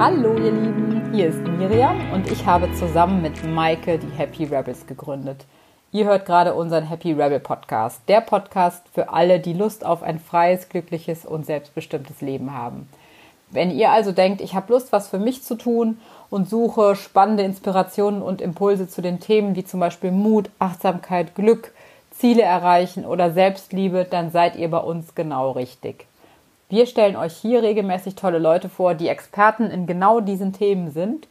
Hallo ihr Lieben, hier ist Miriam und ich habe zusammen mit Maike die Happy Rebels gegründet. Ihr hört gerade unseren Happy Rebel Podcast, der Podcast für alle, die Lust auf ein freies, glückliches und selbstbestimmtes Leben haben. Wenn ihr also denkt, ich habe Lust, was für mich zu tun und suche spannende Inspirationen und Impulse zu den Themen wie zum Beispiel Mut, Achtsamkeit, Glück, Ziele erreichen oder Selbstliebe, dann seid ihr bei uns genau richtig. Wir stellen euch hier regelmäßig tolle Leute vor, die Experten in genau diesen Themen sind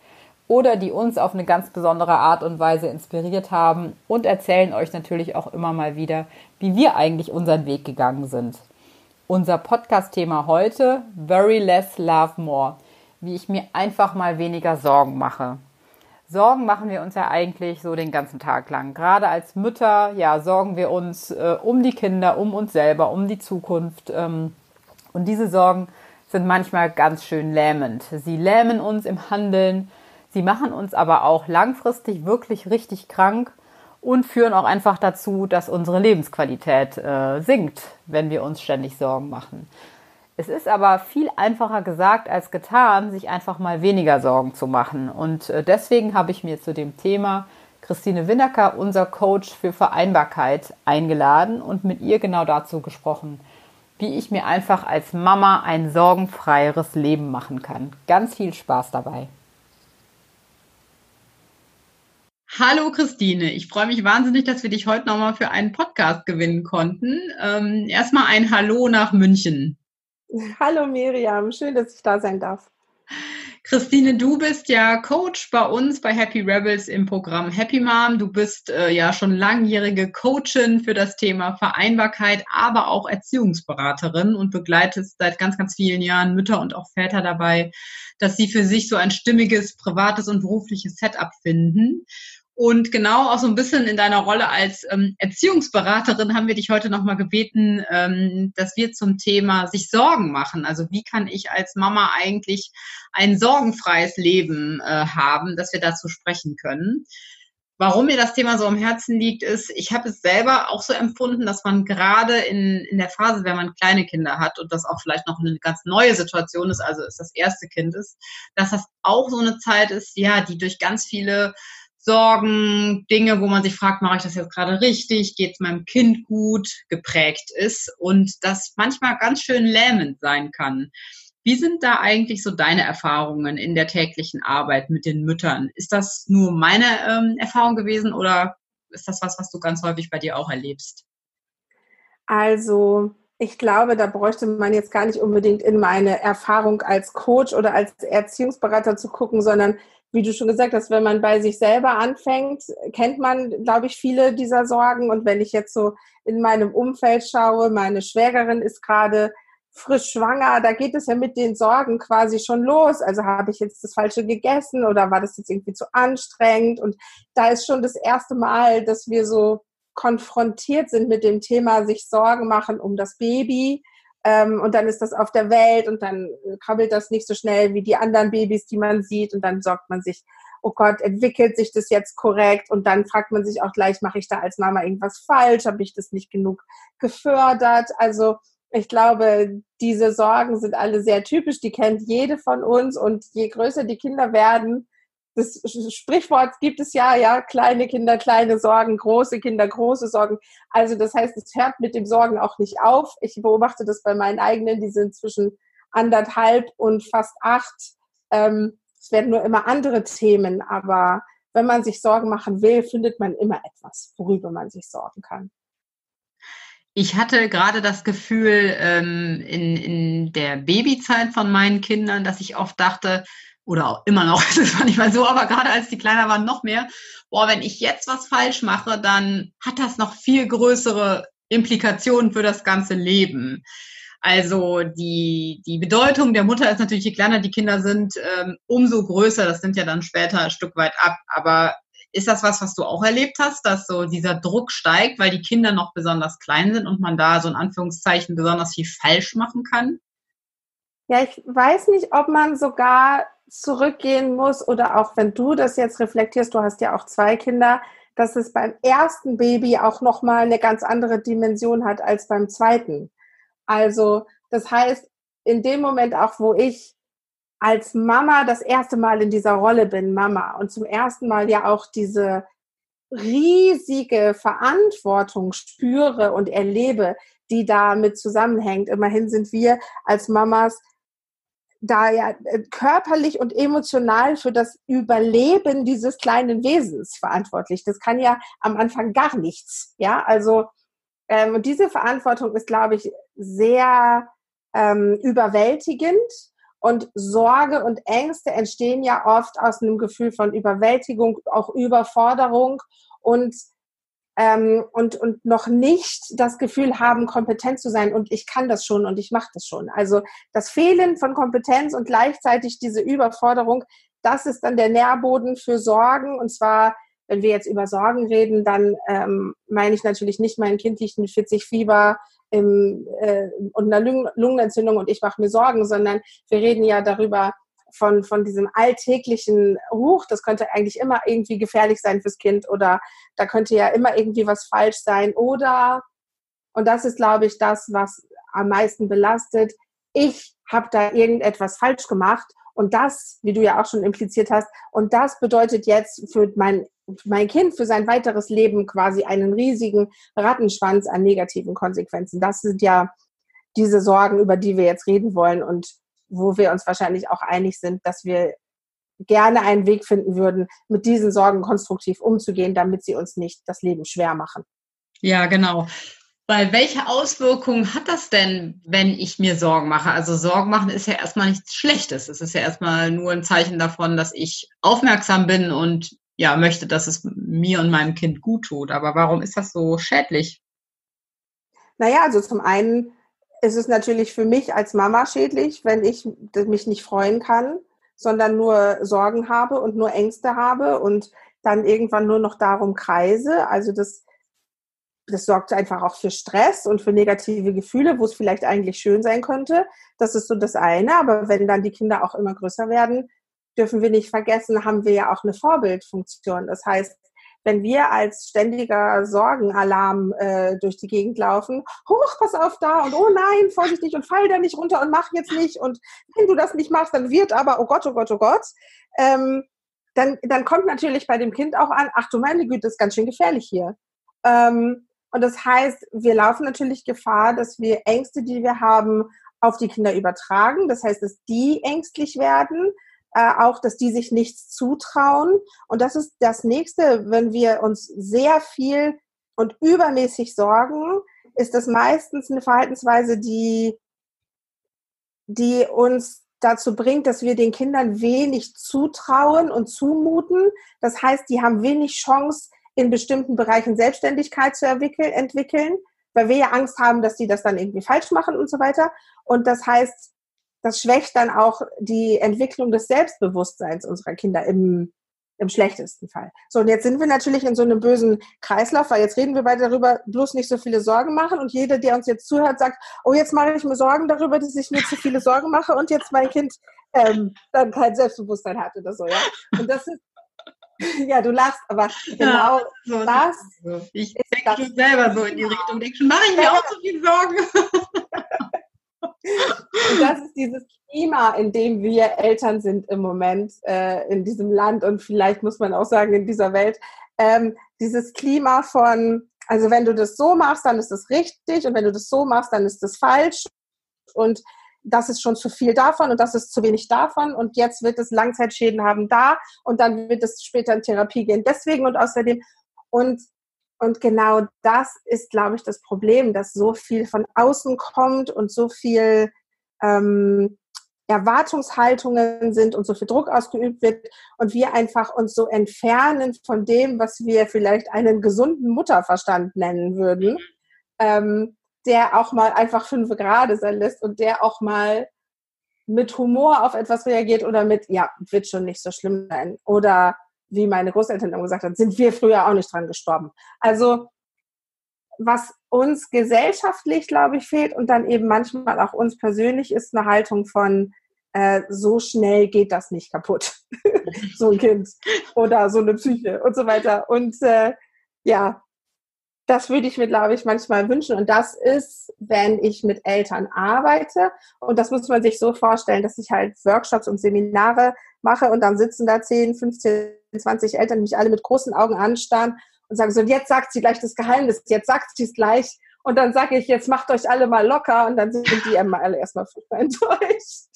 oder die uns auf eine ganz besondere Art und Weise inspiriert haben und erzählen euch natürlich auch immer mal wieder, wie wir eigentlich unseren Weg gegangen sind. Unser Podcast-Thema heute, Very Less Love More, wie ich mir einfach mal weniger Sorgen mache. Sorgen machen wir uns ja eigentlich so den ganzen Tag lang. Gerade als Mütter, ja, sorgen wir uns äh, um die Kinder, um uns selber, um die Zukunft. Ähm, und diese Sorgen sind manchmal ganz schön lähmend. Sie lähmen uns im Handeln, sie machen uns aber auch langfristig wirklich richtig krank und führen auch einfach dazu, dass unsere Lebensqualität äh, sinkt, wenn wir uns ständig Sorgen machen. Es ist aber viel einfacher gesagt als getan, sich einfach mal weniger Sorgen zu machen. Und äh, deswegen habe ich mir zu dem Thema Christine Winnecker, unser Coach für Vereinbarkeit, eingeladen und mit ihr genau dazu gesprochen, wie ich mir einfach als Mama ein sorgenfreieres Leben machen kann. Ganz viel Spaß dabei. Hallo Christine, ich freue mich wahnsinnig, dass wir dich heute nochmal für einen Podcast gewinnen konnten. Ähm, erstmal ein Hallo nach München. Hallo Miriam, schön, dass ich da sein darf. Christine, du bist ja Coach bei uns bei Happy Rebels im Programm Happy Mom. Du bist äh, ja schon langjährige Coachin für das Thema Vereinbarkeit, aber auch Erziehungsberaterin und begleitest seit ganz, ganz vielen Jahren Mütter und auch Väter dabei, dass sie für sich so ein stimmiges privates und berufliches Setup finden. Und genau auch so ein bisschen in deiner Rolle als ähm, Erziehungsberaterin haben wir dich heute nochmal gebeten, ähm, dass wir zum Thema sich Sorgen machen. Also wie kann ich als Mama eigentlich ein sorgenfreies Leben äh, haben, dass wir dazu sprechen können. Warum mir das Thema so am Herzen liegt, ist, ich habe es selber auch so empfunden, dass man gerade in, in der Phase, wenn man kleine Kinder hat und das auch vielleicht noch eine ganz neue Situation ist, also es das erste Kind ist, dass das auch so eine Zeit ist, ja, die durch ganz viele Sorgen, Dinge, wo man sich fragt, mache ich das jetzt gerade richtig, geht es meinem Kind gut, geprägt ist und das manchmal ganz schön lähmend sein kann. Wie sind da eigentlich so deine Erfahrungen in der täglichen Arbeit mit den Müttern? Ist das nur meine ähm, Erfahrung gewesen oder ist das was, was du ganz häufig bei dir auch erlebst? Also ich glaube, da bräuchte man jetzt gar nicht unbedingt in meine Erfahrung als Coach oder als Erziehungsberater zu gucken, sondern wie du schon gesagt hast, wenn man bei sich selber anfängt, kennt man, glaube ich, viele dieser Sorgen. Und wenn ich jetzt so in meinem Umfeld schaue, meine Schwägerin ist gerade frisch schwanger, da geht es ja mit den Sorgen quasi schon los. Also habe ich jetzt das Falsche gegessen oder war das jetzt irgendwie zu anstrengend? Und da ist schon das erste Mal, dass wir so konfrontiert sind mit dem Thema, sich Sorgen machen um das Baby ähm, und dann ist das auf der Welt und dann krabbelt das nicht so schnell wie die anderen Babys, die man sieht. Und dann sorgt man sich, oh Gott, entwickelt sich das jetzt korrekt? Und dann fragt man sich auch gleich, mache ich da als Mama irgendwas falsch? Habe ich das nicht genug gefördert? Also ich glaube, diese Sorgen sind alle sehr typisch. Die kennt jede von uns. Und je größer die Kinder werden, das Sprichwort gibt es ja, ja, kleine Kinder, kleine Sorgen, große Kinder, große Sorgen. Also das heißt, es hört mit dem Sorgen auch nicht auf. Ich beobachte das bei meinen eigenen, die sind zwischen anderthalb und fast acht. Ähm, es werden nur immer andere Themen, aber wenn man sich Sorgen machen will, findet man immer etwas, worüber man sich sorgen kann. Ich hatte gerade das Gefühl ähm, in, in der Babyzeit von meinen Kindern, dass ich oft dachte, oder auch immer noch, das war nicht mal so, aber gerade als die kleiner waren, noch mehr, boah, wenn ich jetzt was falsch mache, dann hat das noch viel größere Implikationen für das ganze Leben. Also die, die Bedeutung der Mutter ist natürlich, je kleiner die Kinder sind, ähm, umso größer. Das nimmt ja dann später ein Stück weit ab. Aber ist das was, was du auch erlebt hast, dass so dieser Druck steigt, weil die Kinder noch besonders klein sind und man da so in Anführungszeichen besonders viel falsch machen kann? Ja, ich weiß nicht, ob man sogar zurückgehen muss oder auch wenn du das jetzt reflektierst, du hast ja auch zwei Kinder, dass es beim ersten Baby auch noch mal eine ganz andere Dimension hat als beim zweiten. Also, das heißt, in dem Moment auch, wo ich als Mama das erste Mal in dieser Rolle bin, Mama, und zum ersten Mal ja auch diese riesige Verantwortung spüre und erlebe, die damit zusammenhängt. Immerhin sind wir als Mamas da ja äh, körperlich und emotional für das Überleben dieses kleinen Wesens verantwortlich. Das kann ja am Anfang gar nichts. Ja, also ähm, diese Verantwortung ist, glaube ich, sehr ähm, überwältigend. Und Sorge und Ängste entstehen ja oft aus einem Gefühl von Überwältigung, auch Überforderung und ähm, und, und noch nicht das Gefühl haben, kompetent zu sein und ich kann das schon und ich mache das schon. Also das Fehlen von Kompetenz und gleichzeitig diese Überforderung, das ist dann der Nährboden für Sorgen und zwar wenn wir jetzt über Sorgen reden, dann ähm, meine ich natürlich nicht, mein Kind liegt mit 40 Fieber im, äh, und einer Lungenentzündung und ich mache mir Sorgen, sondern wir reden ja darüber, von, von diesem alltäglichen Huch, das könnte eigentlich immer irgendwie gefährlich sein fürs Kind oder da könnte ja immer irgendwie was falsch sein oder, und das ist, glaube ich, das, was am meisten belastet, ich habe da irgendetwas falsch gemacht und das, wie du ja auch schon impliziert hast, und das bedeutet jetzt für mein, mein Kind, für sein weiteres Leben quasi einen riesigen Rattenschwanz an negativen Konsequenzen. Das sind ja diese Sorgen, über die wir jetzt reden wollen. Und wo wir uns wahrscheinlich auch einig sind, dass wir gerne einen Weg finden würden, mit diesen Sorgen konstruktiv umzugehen, damit sie uns nicht das Leben schwer machen. Ja, genau. Weil welche Auswirkungen hat das denn, wenn ich mir Sorgen mache? Also Sorgen machen ist ja erstmal nichts Schlechtes. Es ist ja erstmal nur ein Zeichen davon, dass ich aufmerksam bin und ja, möchte, dass es mir und meinem Kind gut tut. Aber warum ist das so schädlich? Naja, also zum einen ist es natürlich für mich als Mama schädlich, wenn ich mich nicht freuen kann, sondern nur Sorgen habe und nur Ängste habe und dann irgendwann nur noch darum kreise. Also das, das sorgt einfach auch für Stress und für negative Gefühle, wo es vielleicht eigentlich schön sein könnte. Das ist so das eine. Aber wenn dann die Kinder auch immer größer werden, dürfen wir nicht vergessen, haben wir ja auch eine Vorbildfunktion. Das heißt, wenn wir als ständiger Sorgenalarm äh, durch die Gegend laufen, hoch, pass auf da und oh nein, vorsichtig und fall da nicht runter und mach jetzt nicht und wenn du das nicht machst, dann wird aber, oh Gott, oh Gott, oh Gott, ähm, dann, dann kommt natürlich bei dem Kind auch an, ach du meine Güte, ist ganz schön gefährlich hier. Ähm, und das heißt, wir laufen natürlich Gefahr, dass wir Ängste, die wir haben, auf die Kinder übertragen. Das heißt, dass die ängstlich werden, äh, auch, dass die sich nichts zutrauen. Und das ist das nächste, wenn wir uns sehr viel und übermäßig sorgen, ist das meistens eine Verhaltensweise, die, die uns dazu bringt, dass wir den Kindern wenig zutrauen und zumuten. Das heißt, die haben wenig Chance, in bestimmten Bereichen Selbstständigkeit zu entwickeln, weil wir ja Angst haben, dass die das dann irgendwie falsch machen und so weiter. Und das heißt, das schwächt dann auch die Entwicklung des Selbstbewusstseins unserer Kinder im, im schlechtesten Fall. So, und jetzt sind wir natürlich in so einem bösen Kreislauf, weil jetzt reden wir beide darüber, bloß nicht so viele Sorgen machen und jeder, der uns jetzt zuhört, sagt, oh, jetzt mache ich mir Sorgen darüber, dass ich mir zu viele Sorgen mache und jetzt mein Kind ähm, dann kein Selbstbewusstsein hat oder so, ja. Und das ist ja, du lachst, aber genau ja, so, das. Ich denke schon selber so in die Richtung. Denke schon, mache ich mir auch so viel Sorgen. Und das ist dieses Klima, in dem wir Eltern sind im Moment äh, in diesem Land und vielleicht muss man auch sagen in dieser Welt. Ähm, dieses Klima von, also wenn du das so machst, dann ist das richtig und wenn du das so machst, dann ist das falsch. Und das ist schon zu viel davon und das ist zu wenig davon. Und jetzt wird es Langzeitschäden haben da und dann wird es später in Therapie gehen deswegen und außerdem. Und und genau das ist, glaube ich, das Problem, dass so viel von außen kommt und so viel ähm, Erwartungshaltungen sind und so viel Druck ausgeübt wird und wir einfach uns so entfernen von dem, was wir vielleicht einen gesunden Mutterverstand nennen würden, ähm, der auch mal einfach fünf Grade sein lässt und der auch mal mit Humor auf etwas reagiert oder mit, ja, wird schon nicht so schlimm sein oder wie meine Großeltern immer gesagt haben, sind wir früher auch nicht dran gestorben. Also was uns gesellschaftlich, glaube ich, fehlt und dann eben manchmal auch uns persönlich, ist eine Haltung von, äh, so schnell geht das nicht kaputt. so ein Kind oder so eine Psyche und so weiter. Und äh, ja, das würde ich mir, glaube ich, manchmal wünschen. Und das ist, wenn ich mit Eltern arbeite. Und das muss man sich so vorstellen, dass ich halt Workshops und Seminare mache und dann sitzen da 10, 15, 20 Eltern, die mich alle mit großen Augen anstarren und sagen so, jetzt sagt sie gleich das Geheimnis, jetzt sagt sie es gleich. Und dann sage ich, jetzt macht euch alle mal locker und dann sind die immer alle erstmal furchtbar enttäuscht.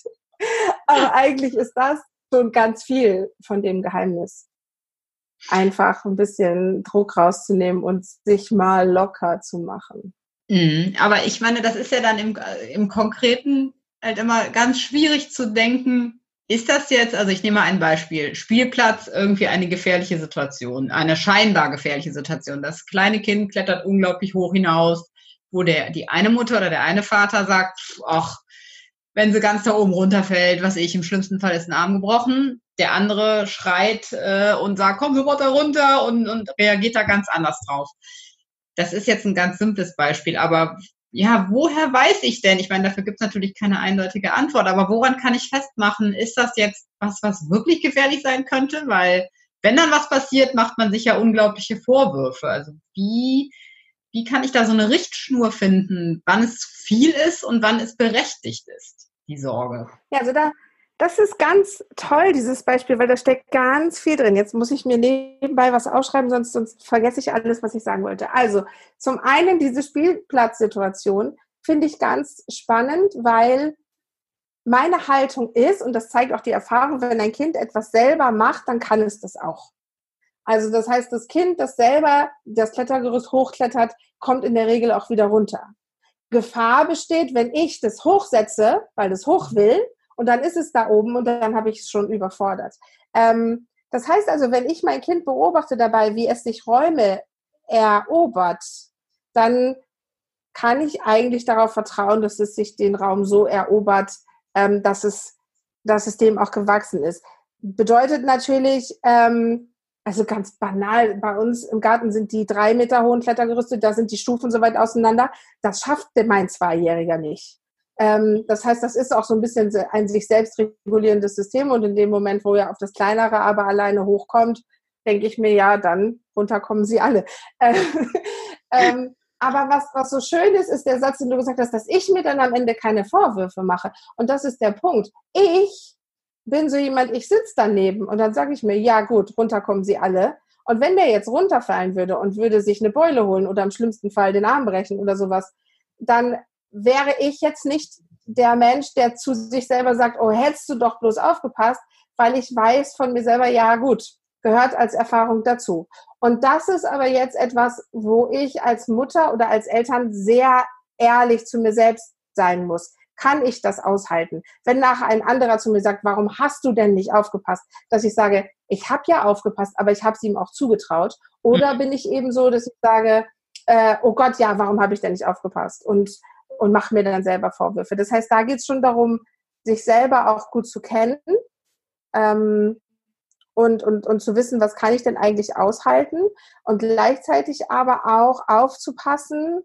Aber eigentlich ist das schon ganz viel von dem Geheimnis einfach ein bisschen Druck rauszunehmen und sich mal locker zu machen. Mhm, aber ich meine, das ist ja dann im, im Konkreten halt immer ganz schwierig zu denken, ist das jetzt, also ich nehme mal ein Beispiel, Spielplatz, irgendwie eine gefährliche Situation, eine scheinbar gefährliche Situation. Das kleine Kind klettert unglaublich hoch hinaus, wo der, die eine Mutter oder der eine Vater sagt, ach, wenn sie ganz da oben runterfällt, was ich, im schlimmsten Fall ist ein Arm gebrochen. Der andere schreit äh, und sagt, komm sofort da runter und, und reagiert da ganz anders drauf. Das ist jetzt ein ganz simples Beispiel, aber ja, woher weiß ich denn? Ich meine, dafür gibt es natürlich keine eindeutige Antwort, aber woran kann ich festmachen, ist das jetzt was, was wirklich gefährlich sein könnte? Weil wenn dann was passiert, macht man sich ja unglaubliche Vorwürfe. Also wie wie kann ich da so eine Richtschnur finden, wann es viel ist und wann es berechtigt ist, die Sorge? Ja, also da, das ist ganz toll, dieses Beispiel, weil da steckt ganz viel drin. Jetzt muss ich mir nebenbei was aufschreiben, sonst, sonst vergesse ich alles, was ich sagen wollte. Also, zum einen diese Spielplatzsituation finde ich ganz spannend, weil meine Haltung ist, und das zeigt auch die Erfahrung, wenn ein Kind etwas selber macht, dann kann es das auch. Also das heißt, das Kind, das selber das Klettergerüst hochklettert, kommt in der Regel auch wieder runter. Gefahr besteht, wenn ich das hochsetze, weil es hoch will, und dann ist es da oben und dann habe ich es schon überfordert. Ähm, das heißt also, wenn ich mein Kind beobachte dabei, wie es sich Räume erobert, dann kann ich eigentlich darauf vertrauen, dass es sich den Raum so erobert, ähm, dass, es, dass es dem auch gewachsen ist. Bedeutet natürlich, ähm, also ganz banal, bei uns im Garten sind die drei Meter hohen Klettergerüste, da sind die Stufen so weit auseinander. Das schafft mein Zweijähriger nicht. Ähm, das heißt, das ist auch so ein bisschen ein sich selbst regulierendes System und in dem Moment, wo er auf das kleinere aber alleine hochkommt, denke ich mir, ja, dann runterkommen sie alle. ähm, aber was, was so schön ist, ist der Satz, den du gesagt hast, dass ich mir dann am Ende keine Vorwürfe mache. Und das ist der Punkt. Ich bin so jemand, ich sitze daneben und dann sage ich mir, ja gut, runter kommen sie alle. Und wenn der jetzt runterfallen würde und würde sich eine Beule holen oder im schlimmsten Fall den Arm brechen oder sowas, dann wäre ich jetzt nicht der Mensch, der zu sich selber sagt, oh, hättest du doch bloß aufgepasst, weil ich weiß von mir selber, ja gut, gehört als Erfahrung dazu. Und das ist aber jetzt etwas, wo ich als Mutter oder als Eltern sehr ehrlich zu mir selbst sein muss kann ich das aushalten? Wenn nachher ein anderer zu mir sagt, warum hast du denn nicht aufgepasst? Dass ich sage, ich habe ja aufgepasst, aber ich habe es ihm auch zugetraut. Oder mhm. bin ich eben so, dass ich sage, äh, oh Gott, ja, warum habe ich denn nicht aufgepasst? Und, und mache mir dann selber Vorwürfe. Das heißt, da geht es schon darum, sich selber auch gut zu kennen ähm, und, und, und zu wissen, was kann ich denn eigentlich aushalten und gleichzeitig aber auch aufzupassen,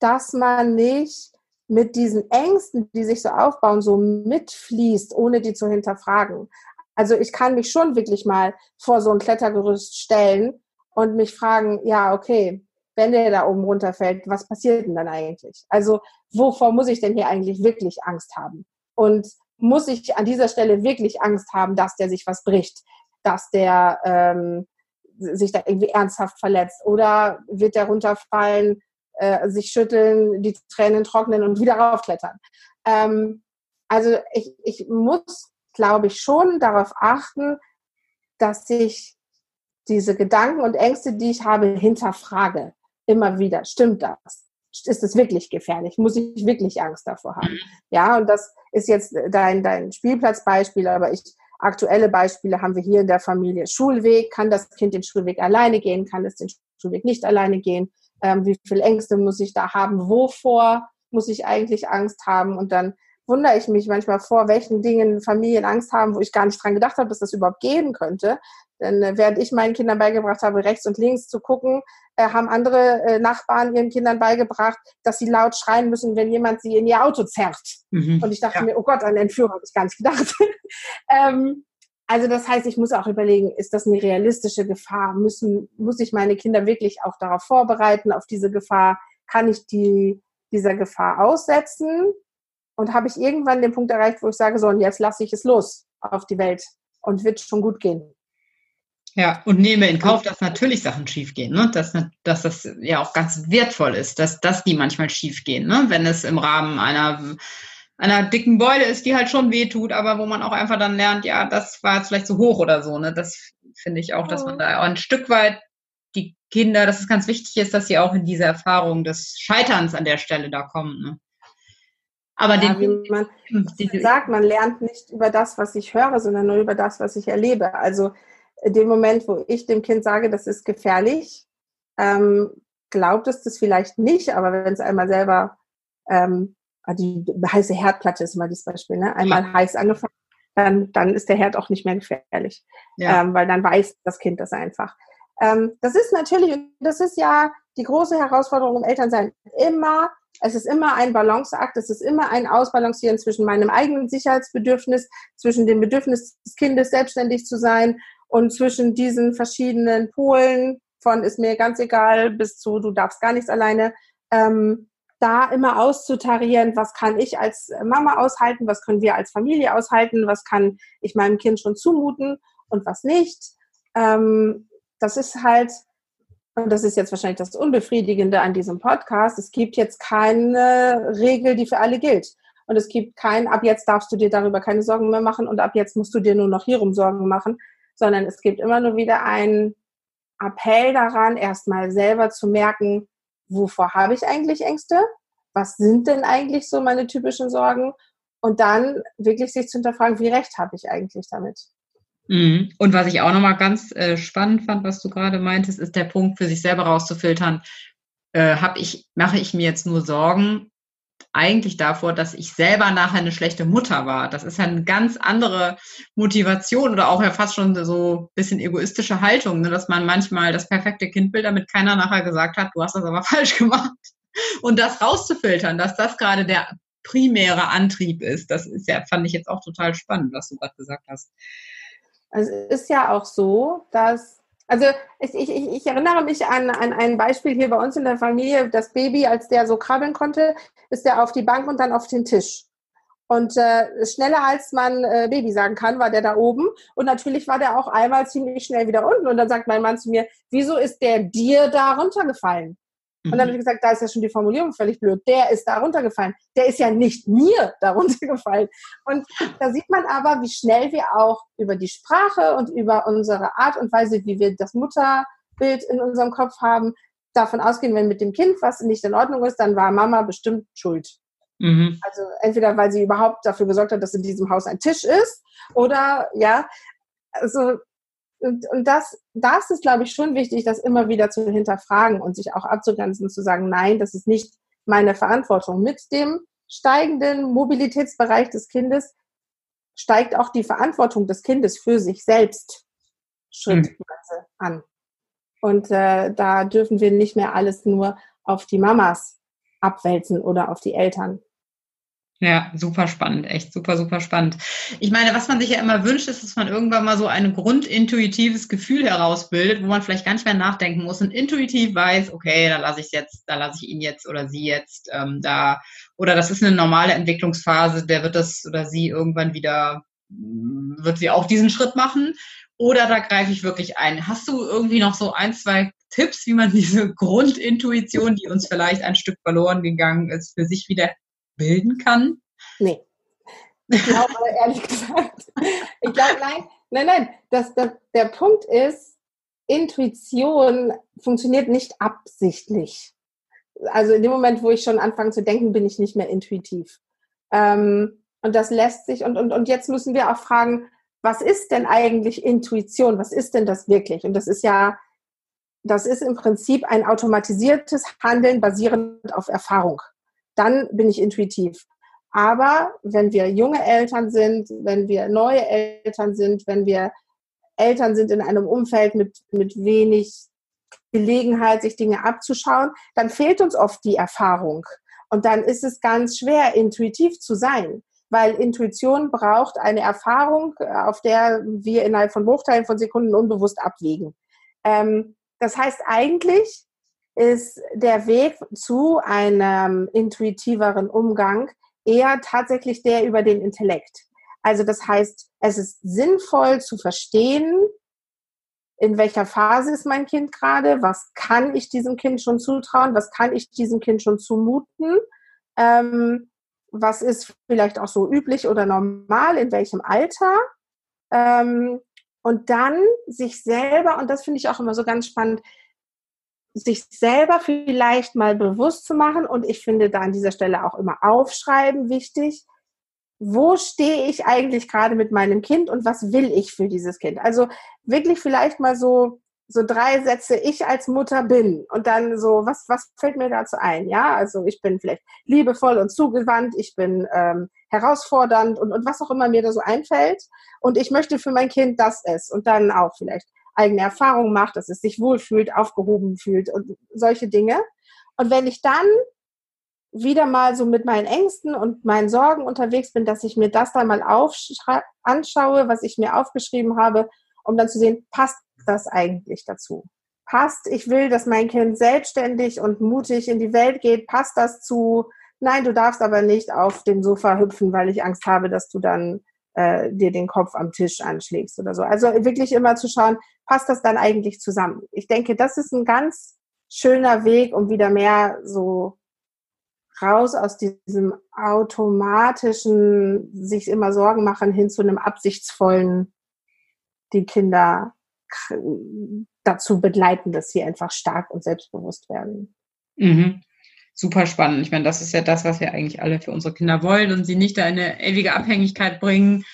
dass man nicht mit diesen Ängsten, die sich so aufbauen, so mitfließt, ohne die zu hinterfragen. Also ich kann mich schon wirklich mal vor so ein Klettergerüst stellen und mich fragen, ja, okay, wenn der da oben runterfällt, was passiert denn dann eigentlich? Also wovor muss ich denn hier eigentlich wirklich Angst haben? Und muss ich an dieser Stelle wirklich Angst haben, dass der sich was bricht, dass der ähm, sich da irgendwie ernsthaft verletzt oder wird der runterfallen äh, sich schütteln, die Tränen trocknen und wieder raufklettern. Ähm, also ich, ich muss, glaube ich, schon darauf achten, dass ich diese Gedanken und Ängste, die ich habe, hinterfrage. Immer wieder. Stimmt das? Ist es wirklich gefährlich? Muss ich wirklich Angst davor haben? Ja, und das ist jetzt dein, dein Spielplatzbeispiel, aber ich, aktuelle Beispiele haben wir hier in der Familie. Schulweg, kann das Kind den Schulweg alleine gehen? Kann es den Schulweg nicht alleine gehen? ähm, wie viel Ängste muss ich da haben, wovor muss ich eigentlich Angst haben und dann wundere ich mich manchmal vor, welchen Dingen Familien Angst haben, wo ich gar nicht dran gedacht habe, dass das überhaupt gehen könnte. Denn äh, während ich meinen Kindern beigebracht habe, rechts und links zu gucken, äh, haben andere äh, Nachbarn ihren Kindern beigebracht, dass sie laut schreien müssen, wenn jemand sie in ihr Auto zerrt. Mhm. Und ich dachte ja. mir, oh Gott, an Entführer habe ich gar nicht gedacht. ähm, Also das heißt, ich muss auch überlegen, ist das eine realistische Gefahr? Müssen, muss ich meine Kinder wirklich auch darauf vorbereiten, auf diese Gefahr? Kann ich die dieser Gefahr aussetzen? Und habe ich irgendwann den Punkt erreicht, wo ich sage, so, und jetzt lasse ich es los auf die Welt und wird schon gut gehen. Ja, und nehme in Kauf, dass natürlich Sachen schiefgehen, ne? dass, dass das ja auch ganz wertvoll ist, dass, dass die manchmal schiefgehen, ne? wenn es im Rahmen einer, einer dicken Beule ist, die halt schon wehtut, aber wo man auch einfach dann lernt, ja, das war jetzt vielleicht zu hoch oder so. Ne? Das finde ich auch, dass man da auch ein Stück weit die Kinder, dass es ganz wichtig ist, dass sie auch in diese Erfahrung des Scheiterns an der Stelle da kommen. Ne? Aber ja, den, wie man sagt, man lernt nicht über das, was ich höre, sondern nur über das, was ich erlebe. Also dem Moment, wo ich dem Kind sage, das ist gefährlich, ähm, glaubt es das vielleicht nicht, aber wenn es einmal selber, ähm, ah, die heiße Herdplatte ist immer das Beispiel, ne? einmal ja. heiß angefangen, dann, dann ist der Herd auch nicht mehr gefährlich, ja. ähm, weil dann weiß das Kind das einfach. Ähm, das ist natürlich, das ist ja die große Herausforderung im Elternsein, immer es ist immer ein Balanceakt, es ist immer ein Ausbalancieren zwischen meinem eigenen Sicherheitsbedürfnis, zwischen dem Bedürfnis des Kindes, selbstständig zu sein und zwischen diesen verschiedenen Polen von ist mir ganz egal bis zu du darfst gar nichts alleine, ähm, da immer auszutarieren, was kann ich als Mama aushalten, was können wir als Familie aushalten, was kann ich meinem Kind schon zumuten und was nicht. Ähm, das ist halt und das ist jetzt wahrscheinlich das Unbefriedigende an diesem Podcast, es gibt jetzt keine Regel, die für alle gilt. Und es gibt kein, ab jetzt darfst du dir darüber keine Sorgen mehr machen und ab jetzt musst du dir nur noch hierum Sorgen machen, sondern es gibt immer nur wieder einen Appell daran, erstmal selber zu merken, wovor habe ich eigentlich Ängste? Was sind denn eigentlich so meine typischen Sorgen? Und dann wirklich sich zu hinterfragen, wie recht habe ich eigentlich damit? Mhm. Und was ich auch nochmal ganz äh, spannend fand, was du gerade meintest, ist der Punkt, für sich selber rauszufiltern, äh, hab ich, mache ich mir jetzt nur Sorgen eigentlich davor, dass ich selber nachher eine schlechte Mutter war. Das ist ja eine ganz andere Motivation oder auch ja fast schon so ein bisschen egoistische Haltung, ne? dass man manchmal das perfekte Kind will, damit keiner nachher gesagt hat, du hast das aber falsch gemacht. Und das rauszufiltern, dass das gerade der primäre Antrieb ist, das ist ja, fand ich jetzt auch total spannend, was du gerade gesagt hast. Also es ist ja auch so, dass, also ich, ich, ich erinnere mich an, an ein Beispiel hier bei uns in der Familie, das Baby, als der so krabbeln konnte, ist der auf die Bank und dann auf den Tisch. Und äh, schneller als man äh, Baby sagen kann, war der da oben. Und natürlich war der auch einmal ziemlich schnell wieder unten. Und dann sagt mein Mann zu mir, wieso ist der dir da runtergefallen? Und dann habe ich mhm. gesagt, da ist ja schon die Formulierung völlig blöd. Der ist da runtergefallen. Der ist ja nicht mir da runtergefallen. Und da sieht man aber, wie schnell wir auch über die Sprache und über unsere Art und Weise, wie wir das Mutterbild in unserem Kopf haben, davon ausgehen, wenn mit dem Kind was nicht in Ordnung ist, dann war Mama bestimmt schuld. Mhm. Also entweder, weil sie überhaupt dafür gesorgt hat, dass in diesem Haus ein Tisch ist oder ja, also und, und das, das ist, glaube ich, schon wichtig, das immer wieder zu hinterfragen und sich auch abzugrenzen, zu sagen, nein, das ist nicht meine Verantwortung. Mit dem steigenden Mobilitätsbereich des Kindes steigt auch die Verantwortung des Kindes für sich selbst schrittweise an. Und äh, da dürfen wir nicht mehr alles nur auf die Mamas abwälzen oder auf die Eltern. Ja, super spannend, echt super, super spannend. Ich meine, was man sich ja immer wünscht, ist, dass man irgendwann mal so ein grundintuitives Gefühl herausbildet, wo man vielleicht gar nicht mehr nachdenken muss und intuitiv weiß, okay, da lasse ich jetzt, da lasse ich ihn jetzt oder sie jetzt ähm, da, oder das ist eine normale Entwicklungsphase, der wird das oder sie irgendwann wieder, wird sie auch diesen Schritt machen oder da greife ich wirklich ein. Hast du irgendwie noch so ein, zwei Tipps, wie man diese Grundintuition, die uns vielleicht ein Stück verloren gegangen ist, für sich wieder bilden kann? Nee. Ich glaube, ehrlich gesagt, ich glaube, nein, nein, nein. Das, das, der Punkt ist, Intuition funktioniert nicht absichtlich. Also in dem Moment, wo ich schon anfange zu denken, bin ich nicht mehr intuitiv. Ähm, und das lässt sich, und, und, und jetzt müssen wir auch fragen, was ist denn eigentlich Intuition? Was ist denn das wirklich? Und das ist ja, das ist im Prinzip ein automatisiertes Handeln basierend auf Erfahrung dann bin ich intuitiv. Aber wenn wir junge Eltern sind, wenn wir neue Eltern sind, wenn wir Eltern sind in einem Umfeld mit, mit wenig Gelegenheit, sich Dinge abzuschauen, dann fehlt uns oft die Erfahrung. Und dann ist es ganz schwer, intuitiv zu sein, weil Intuition braucht eine Erfahrung, äh, auf der wir innerhalb von Bruchteilen von Sekunden unbewusst abwägen. Ähm, das heißt, eigentlich ist der Weg zu einem intuitiveren Umgang eher tatsächlich der über den Intellekt. Also das heißt, es ist sinnvoll zu verstehen, in welcher Phase ist mein Kind gerade, was kann ich diesem Kind schon zutrauen, was kann ich diesem Kind schon zumuten, ähm, was ist vielleicht auch so üblich oder normal, in welchem Alter. Ähm, und dann sich selber, und das finde ich auch immer so ganz spannend, sich selber vielleicht mal bewusst zu machen und ich finde da an dieser Stelle auch immer aufschreiben wichtig. Wo stehe ich eigentlich gerade mit meinem Kind und was will ich für dieses Kind? Also wirklich vielleicht mal so so drei Sätze ich als Mutter bin und dann so was was fällt mir dazu ein? Ja, also ich bin vielleicht liebevoll und zugewandt, ich bin ähm, herausfordernd und und was auch immer mir da so einfällt und ich möchte für mein Kind das es und dann auch vielleicht eigene Erfahrungen macht, dass es sich wohlfühlt, aufgehoben fühlt und solche Dinge. Und wenn ich dann wieder mal so mit meinen Ängsten und meinen Sorgen unterwegs bin, dass ich mir das dann mal anschaue, was ich mir aufgeschrieben habe, um dann zu sehen, passt das eigentlich dazu? Passt, ich will, dass mein Kind selbstständig und mutig in die Welt geht, passt das zu, nein, du darfst aber nicht auf dem Sofa hüpfen, weil ich Angst habe, dass du dann äh, dir den Kopf am Tisch anschlägst oder so. Also wirklich immer zu schauen, passt das dann eigentlich zusammen? Ich denke, das ist ein ganz schöner Weg, um wieder mehr so raus aus diesem automatischen, sich immer Sorgen machen, hin zu einem absichtsvollen, die Kinder dazu begleiten, dass sie einfach stark und selbstbewusst werden. Mhm. Super spannend. Ich meine, das ist ja das, was wir eigentlich alle für unsere Kinder wollen und sie nicht in eine ewige Abhängigkeit bringen,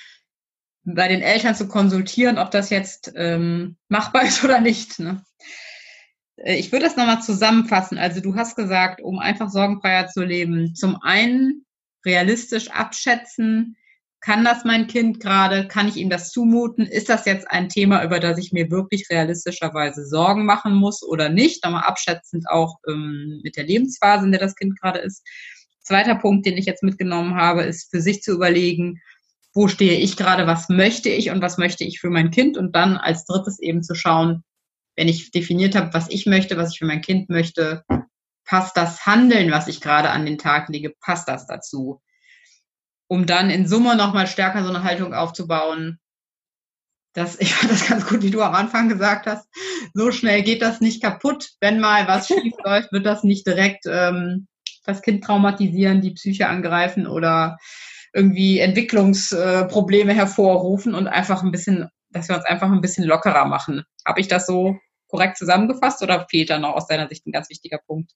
bei den Eltern zu konsultieren, ob das jetzt ähm, machbar ist oder nicht. Ne? Äh, ich würde das nochmal zusammenfassen. Also du hast gesagt, um einfach sorgenfreier zu leben, zum einen realistisch abschätzen, kann das mein Kind gerade, kann ich ihm das zumuten, ist das jetzt ein Thema, über das ich mir wirklich realistischerweise Sorgen machen muss oder nicht, nochmal abschätzend auch ähm, mit der Lebensphase, in der das Kind gerade ist. Zweiter Punkt, den ich jetzt mitgenommen habe, ist für sich zu überlegen, wo stehe ich gerade, was möchte ich und was möchte ich für mein Kind? Und dann als drittes eben zu schauen, wenn ich definiert habe, was ich möchte, was ich für mein Kind möchte, passt das Handeln, was ich gerade an den Tag lege, passt das dazu? Um dann in Summe nochmal stärker so eine Haltung aufzubauen. Das, ich fand das ganz gut, wie du am Anfang gesagt hast. So schnell geht das nicht kaputt. Wenn mal was schief läuft, wird das nicht direkt ähm, das Kind traumatisieren, die Psyche angreifen oder irgendwie Entwicklungsprobleme hervorrufen und einfach ein bisschen, dass wir uns einfach ein bisschen lockerer machen. Habe ich das so korrekt zusammengefasst oder fehlt da noch aus deiner Sicht ein ganz wichtiger Punkt?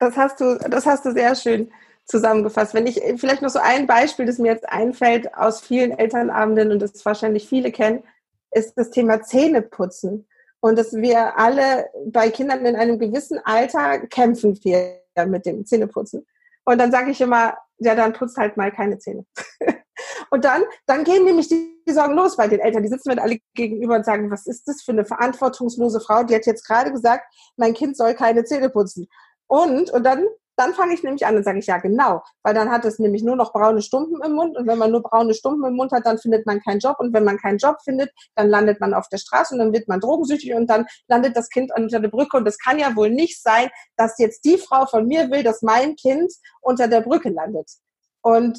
Das hast du, das hast du sehr schön zusammengefasst. Wenn ich vielleicht noch so ein Beispiel, das mir jetzt einfällt aus vielen Elternabenden und das wahrscheinlich viele kennen, ist das Thema Zähneputzen. Und dass wir alle bei Kindern in einem gewissen Alter kämpfen wir mit dem Zähneputzen. Und dann sage ich immer, ja, dann putzt halt mal keine Zähne. und dann, dann gehen nämlich die, Sorgen los bei den Eltern. Die sitzen mir alle gegenüber und sagen, was ist das für eine verantwortungslose Frau? Die hat jetzt gerade gesagt, mein Kind soll keine Zähne putzen. Und, und dann dann fange ich nämlich an und sage ich, ja genau, weil dann hat es nämlich nur noch braune Stumpen im Mund und wenn man nur braune Stumpen im Mund hat, dann findet man keinen Job und wenn man keinen Job findet, dann landet man auf der Straße und dann wird man drogensüchtig und dann landet das Kind unter der Brücke und es kann ja wohl nicht sein, dass jetzt die Frau von mir will, dass mein Kind unter der Brücke landet. Und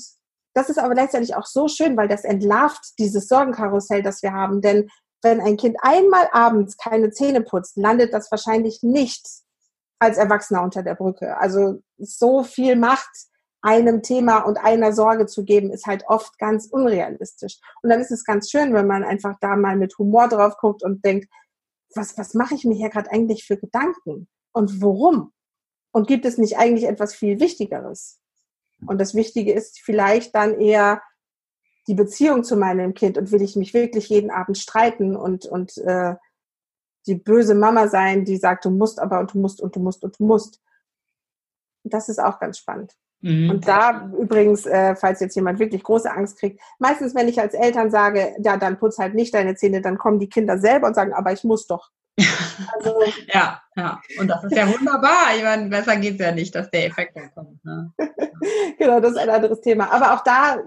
das ist aber gleichzeitig auch so schön, weil das entlarvt dieses Sorgenkarussell, das wir haben, denn wenn ein Kind einmal abends keine Zähne putzt, landet das wahrscheinlich nicht als Erwachsener unter der Brücke. Also so viel Macht einem Thema und einer Sorge zu geben, ist halt oft ganz unrealistisch. Und dann ist es ganz schön, wenn man einfach da mal mit Humor drauf guckt und denkt, was, was mache ich mir hier gerade eigentlich für Gedanken? Und warum? Und gibt es nicht eigentlich etwas viel Wichtigeres? Und das Wichtige ist vielleicht dann eher die Beziehung zu meinem Kind und will ich mich wirklich jeden Abend streiten und, und äh, die böse Mama sein, die sagt, du musst aber und du musst und du musst und du musst. Das ist auch ganz spannend. Mhm. Und da übrigens, äh, falls jetzt jemand wirklich große Angst kriegt, meistens, wenn ich als Eltern sage, ja, dann putz halt nicht deine Zähne, dann kommen die Kinder selber und sagen, aber ich muss doch. Also, ja, ja. Und das ist ja wunderbar. Ich meine, besser geht es ja nicht, dass der Effekt dann kommt. Ne? genau, das ist ein anderes Thema. Aber auch da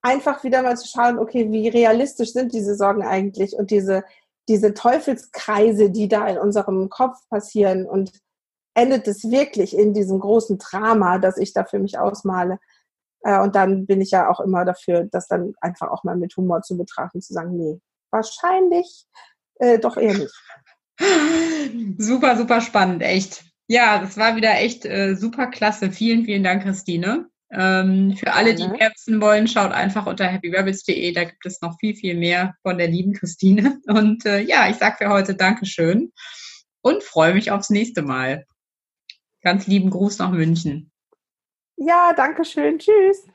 einfach wieder mal zu schauen, okay, wie realistisch sind diese Sorgen eigentlich und diese, diese Teufelskreise, die da in unserem Kopf passieren und endet es wirklich in diesem großen Drama, das ich da für mich ausmale. Äh, und dann bin ich ja auch immer dafür, das dann einfach auch mal mit Humor zu betrachten, zu sagen, nee, wahrscheinlich äh, doch eher nicht. Super, super spannend, echt. Ja, das war wieder echt äh, super klasse. Vielen, vielen Dank, Christine. Ähm, für alle, die mehr wissen wollen, schaut einfach unter happyrabbits.de. Da gibt es noch viel, viel mehr von der lieben Christine. Und äh, ja, ich sage für heute Dankeschön und freue mich aufs nächste Mal. Ganz lieben Gruß nach München. Ja, danke schön. Tschüss.